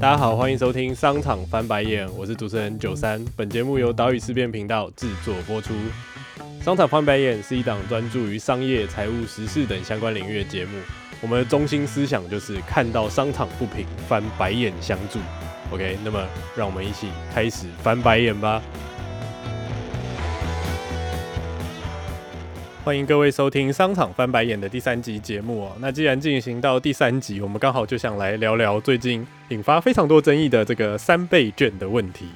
大家好，欢迎收听商场翻白眼，我是主持人九三。本节目由岛屿思辨频道制作播出。商场翻白眼是一档专注于商业、财务、时事等相关领域的节目。我们的中心思想就是看到商场不平，翻白眼相助。OK，那么让我们一起开始翻白眼吧。欢迎各位收听《商场翻白眼》的第三集节目哦。那既然进行到第三集，我们刚好就想来聊聊最近引发非常多争议的这个三倍券的问题。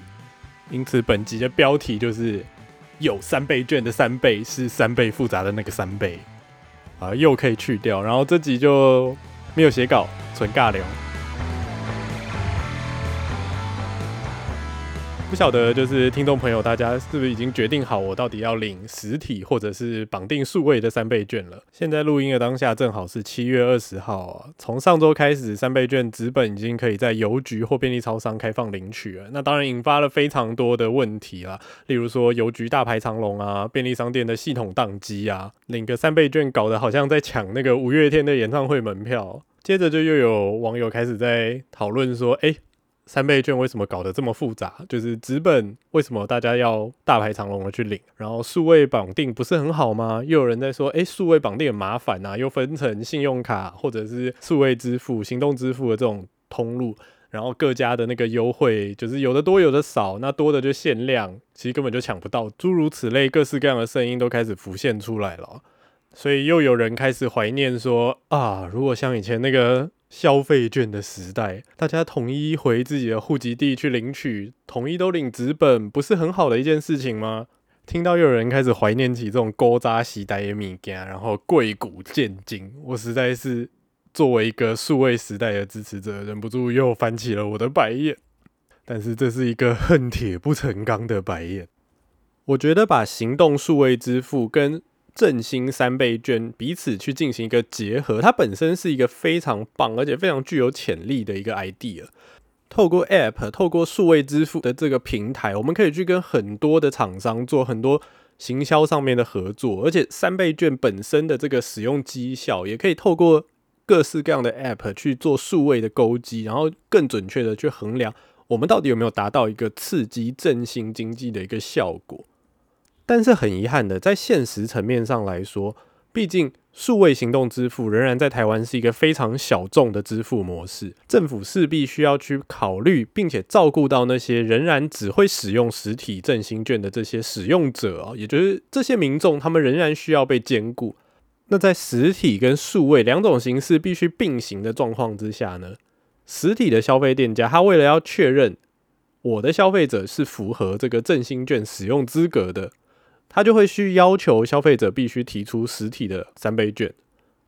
因此，本集的标题就是“有三倍券的三倍是三倍复杂的那个三倍”。啊，又可以去掉。然后这集就没有写稿，纯尬聊。不晓得，就是听众朋友，大家是不是已经决定好我到底要领实体或者是绑定数位的三倍券了？现在录音的当下正好是七月二十号啊。从上周开始，三倍券纸本已经可以在邮局或便利超商开放领取了。那当然引发了非常多的问题啦，例如说邮局大排长龙啊，便利商店的系统宕机啊，领个三倍券搞得好像在抢那个五月天的演唱会门票。接着就又有网友开始在讨论说，哎。三倍券为什么搞得这么复杂？就是纸本为什么大家要大排长龙的去领？然后数位绑定不是很好吗？又有人在说，诶，数位绑定很麻烦啊，又分成信用卡或者是数位支付、行动支付的这种通路，然后各家的那个优惠就是有的多有的少，那多的就限量，其实根本就抢不到。诸如此类，各式各样的声音都开始浮现出来了，所以又有人开始怀念说啊，如果像以前那个。消费券的时代，大家统一回自己的户籍地去领取，统一都领纸本，不是很好的一件事情吗？听到有人开始怀念起这种勾扎时代的物件，然后贵古见今，我实在是作为一个数位时代的支持者，忍不住又翻起了我的白眼。但是这是一个恨铁不成钢的白眼。我觉得把行动数位支付跟振兴三倍券彼此去进行一个结合，它本身是一个非常棒而且非常具有潜力的一个 idea。透过 App，透过数位支付的这个平台，我们可以去跟很多的厂商做很多行销上面的合作，而且三倍券本身的这个使用绩效，也可以透过各式各样的 App 去做数位的勾稽，然后更准确的去衡量我们到底有没有达到一个刺激振兴经济的一个效果。但是很遗憾的，在现实层面上来说，毕竟数位行动支付仍然在台湾是一个非常小众的支付模式。政府势必需要去考虑，并且照顾到那些仍然只会使用实体振兴券的这些使用者啊，也就是这些民众，他们仍然需要被兼顾。那在实体跟数位两种形式必须并行的状况之下呢，实体的消费店家他为了要确认我的消费者是符合这个振兴券使用资格的。他就会去要求消费者必须提出实体的三倍券。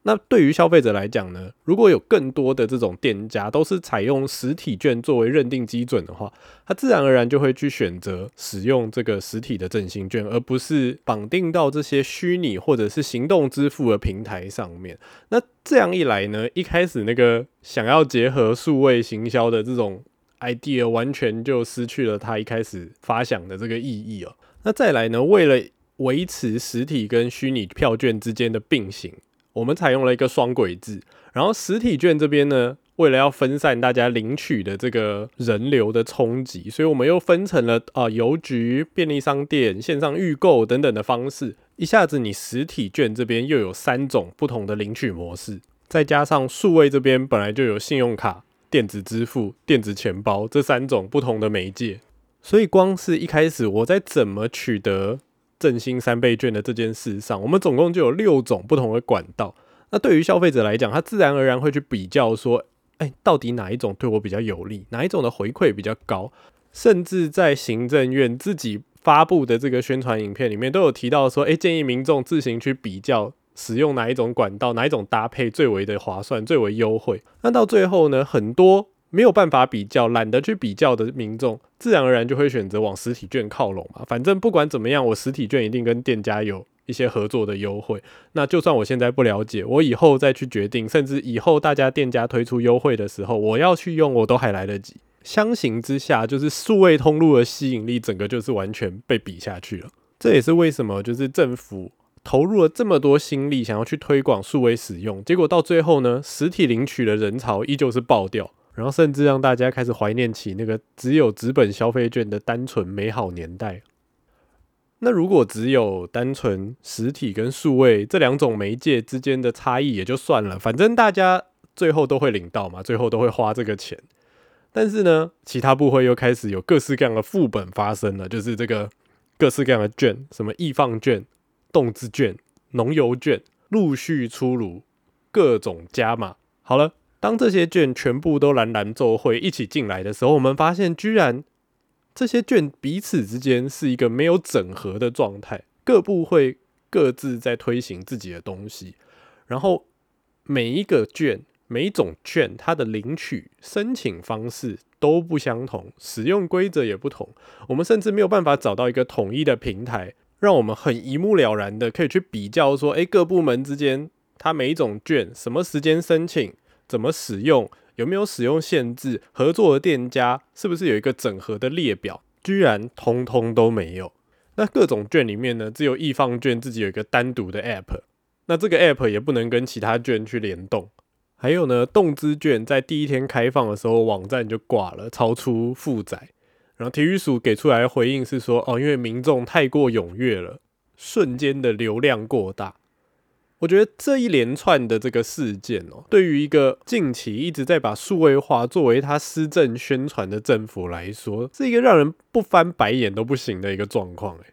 那对于消费者来讲呢，如果有更多的这种店家都是采用实体券作为认定基准的话，他自然而然就会去选择使用这个实体的振兴券，而不是绑定到这些虚拟或者是行动支付的平台上面。那这样一来呢，一开始那个想要结合数位行销的这种 idea，完全就失去了他一开始发想的这个意义哦。那再来呢，为了维持实体跟虚拟票券之间的并行，我们采用了一个双轨制。然后实体券这边呢，为了要分散大家领取的这个人流的冲击，所以我们又分成了啊邮局、便利商店、线上预购等等的方式。一下子你实体券这边又有三种不同的领取模式，再加上数位这边本来就有信用卡、电子支付、电子钱包这三种不同的媒介，所以光是一开始我在怎么取得。振兴三倍券的这件事上，我们总共就有六种不同的管道。那对于消费者来讲，他自然而然会去比较说，哎，到底哪一种对我比较有利，哪一种的回馈比较高？甚至在行政院自己发布的这个宣传影片里面，都有提到说，哎，建议民众自行去比较使用哪一种管道，哪一种搭配最为的划算，最为优惠。那到最后呢，很多。没有办法比较，懒得去比较的民众，自然而然就会选择往实体券靠拢嘛。反正不管怎么样，我实体券一定跟店家有一些合作的优惠。那就算我现在不了解，我以后再去决定，甚至以后大家店家推出优惠的时候，我要去用，我都还来得及。相形之下，就是数位通路的吸引力，整个就是完全被比下去了。这也是为什么，就是政府投入了这么多心力，想要去推广数位使用，结果到最后呢，实体领取的人潮依旧是爆掉。然后甚至让大家开始怀念起那个只有纸本消费券的单纯美好年代。那如果只有单纯实体跟数位这两种媒介之间的差异也就算了，反正大家最后都会领到嘛，最后都会花这个钱。但是呢，其他部会又开始有各式各样的副本发生了，就是这个各式各样的券，什么易放券、动资券、农油券陆续出炉，各种加码。好了，当这些券全部都蓝蓝奏会一起进来的时候，我们发现居然。这些卷彼此之间是一个没有整合的状态，各部会各自在推行自己的东西，然后每一个卷、每一种卷，它的领取、申请方式都不相同，使用规则也不同。我们甚至没有办法找到一个统一的平台，让我们很一目了然的可以去比较说，诶，各部门之间它每一种卷什么时间申请，怎么使用。有没有使用限制？合作的店家是不是有一个整合的列表？居然通通都没有。那各种券里面呢，只有易放券自己有一个单独的 App，那这个 App 也不能跟其他券去联动。还有呢，动资券在第一天开放的时候，网站就挂了，超出负载。然后体育署给出来的回应是说，哦，因为民众太过踊跃了，瞬间的流量过大。我觉得这一连串的这个事件哦，对于一个近期一直在把数位化作为他施政宣传的政府来说，是一个让人不翻白眼都不行的一个状况。诶，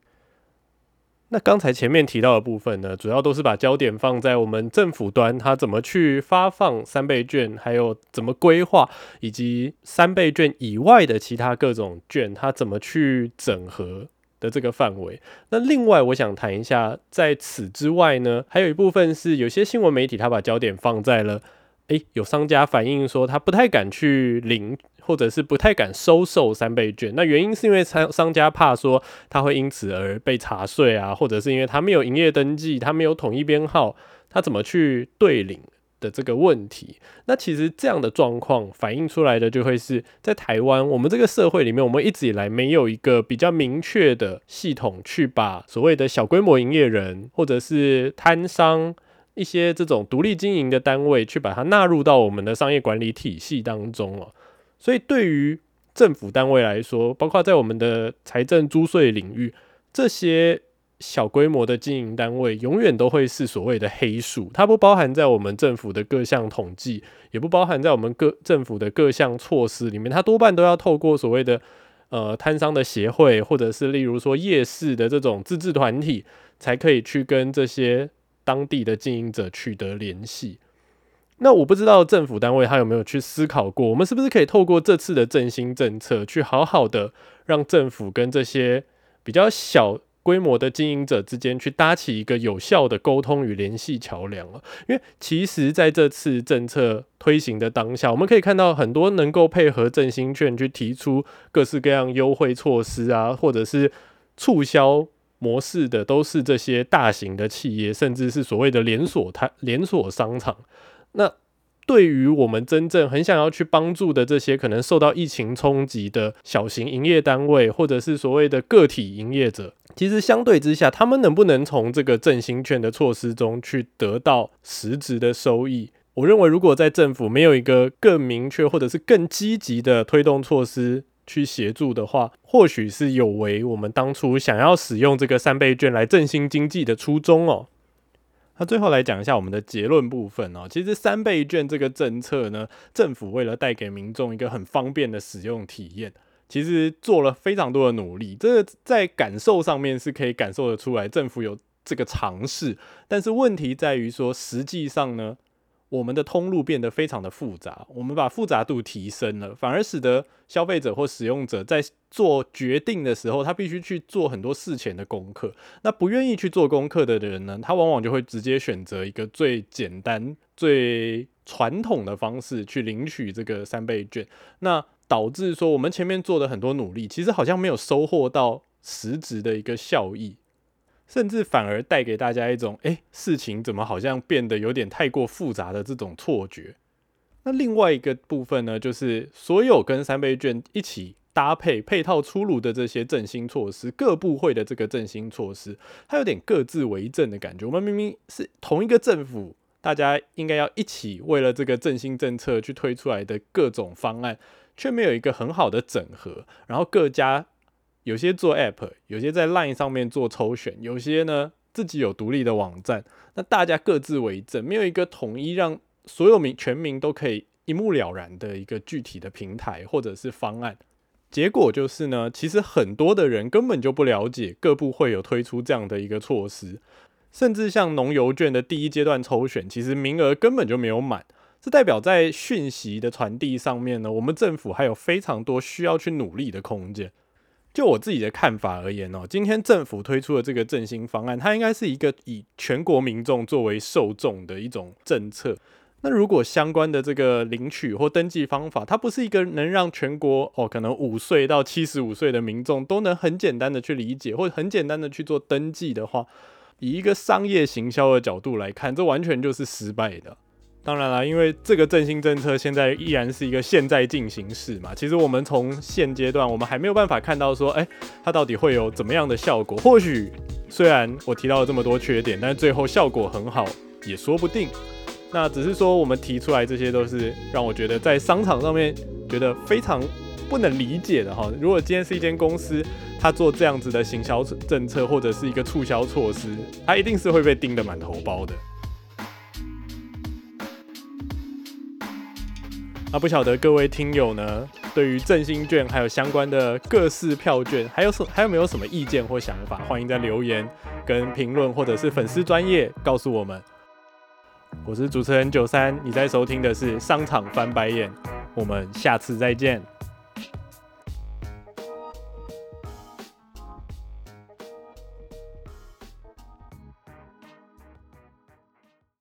那刚才前面提到的部分呢，主要都是把焦点放在我们政府端，它怎么去发放三倍券，还有怎么规划，以及三倍券以外的其他各种券，它怎么去整合。的这个范围，那另外我想谈一下，在此之外呢，还有一部分是有些新闻媒体他把焦点放在了，诶，有商家反映说他不太敢去领，或者是不太敢收受三倍券，那原因是因为商商家怕说他会因此而被查税啊，或者是因为他没有营业登记，他没有统一编号，他怎么去对领？的这个问题，那其实这样的状况反映出来的就会是在台湾，我们这个社会里面，我们一直以来没有一个比较明确的系统去把所谓的小规模营业人或者是摊商一些这种独立经营的单位去把它纳入到我们的商业管理体系当中哦。所以对于政府单位来说，包括在我们的财政租税领域，这些。小规模的经营单位永远都会是所谓的黑数，它不包含在我们政府的各项统计，也不包含在我们各政府的各项措施里面。它多半都要透过所谓的呃摊商的协会，或者是例如说夜市的这种自治团体，才可以去跟这些当地的经营者取得联系。那我不知道政府单位他有没有去思考过，我们是不是可以透过这次的振兴政策，去好好的让政府跟这些比较小。规模的经营者之间去搭起一个有效的沟通与联系桥梁了，因为其实在这次政策推行的当下，我们可以看到很多能够配合振兴券去提出各式各样优惠措施啊，或者是促销模式的，都是这些大型的企业，甚至是所谓的连锁它连锁商场。那对于我们真正很想要去帮助的这些可能受到疫情冲击的小型营业单位，或者是所谓的个体营业者，其实相对之下，他们能不能从这个振兴券的措施中去得到实质的收益？我认为，如果在政府没有一个更明确或者是更积极的推动措施去协助的话，或许是有违我们当初想要使用这个三倍券来振兴经济的初衷哦。那最后来讲一下我们的结论部分哦。其实三倍券这个政策呢，政府为了带给民众一个很方便的使用体验，其实做了非常多的努力。这个在感受上面是可以感受得出来，政府有这个尝试。但是问题在于说，实际上呢？我们的通路变得非常的复杂，我们把复杂度提升了，反而使得消费者或使用者在做决定的时候，他必须去做很多事前的功课。那不愿意去做功课的人呢，他往往就会直接选择一个最简单、最传统的方式去领取这个三倍券，那导致说我们前面做的很多努力，其实好像没有收获到实质的一个效益。甚至反而带给大家一种，哎，事情怎么好像变得有点太过复杂的这种错觉。那另外一个部分呢，就是所有跟三倍券一起搭配配套出炉的这些振兴措施，各部会的这个振兴措施，它有点各自为政的感觉。我们明明是同一个政府大家应该要一起为了这个振兴政策去推出来的各种方案，却没有一个很好的整合。然后各家有些做 App，有些在 Line 上面做抽选，有些呢自己有独立的网站，那大家各自为政，没有一个统一让所有民全民都可以一目了然的一个具体的平台或者是方案。结果就是呢，其实很多的人根本就不了解各部会有推出这样的一个措施，甚至像农邮券的第一阶段抽选，其实名额根本就没有满。这代表在讯息的传递上面呢，我们政府还有非常多需要去努力的空间。就我自己的看法而言哦，今天政府推出的这个振兴方案，它应该是一个以全国民众作为受众的一种政策。那如果相关的这个领取或登记方法，它不是一个能让全国哦，可能五岁到七十五岁的民众都能很简单的去理解，或很简单的去做登记的话，以一个商业行销的角度来看，这完全就是失败的。当然啦，因为这个振兴政策现在依然是一个现在进行式嘛，其实我们从现阶段我们还没有办法看到说，哎，它到底会有怎么样的效果？或许虽然我提到了这么多缺点，但是最后效果很好也说不定。那只是说，我们提出来这些都是让我觉得在商场上面觉得非常不能理解的哈。如果今天是一间公司，它做这样子的行销政策或者是一个促销措施，它一定是会被盯得满头包的。那不晓得各位听友呢，对于振兴券还有相关的各式票券，还有什还有没有什么意见或想法？欢迎在留言跟评论或者是粉丝专业告诉我们。我是主持人九三，你在收听的是商场翻白眼，我们下次再见。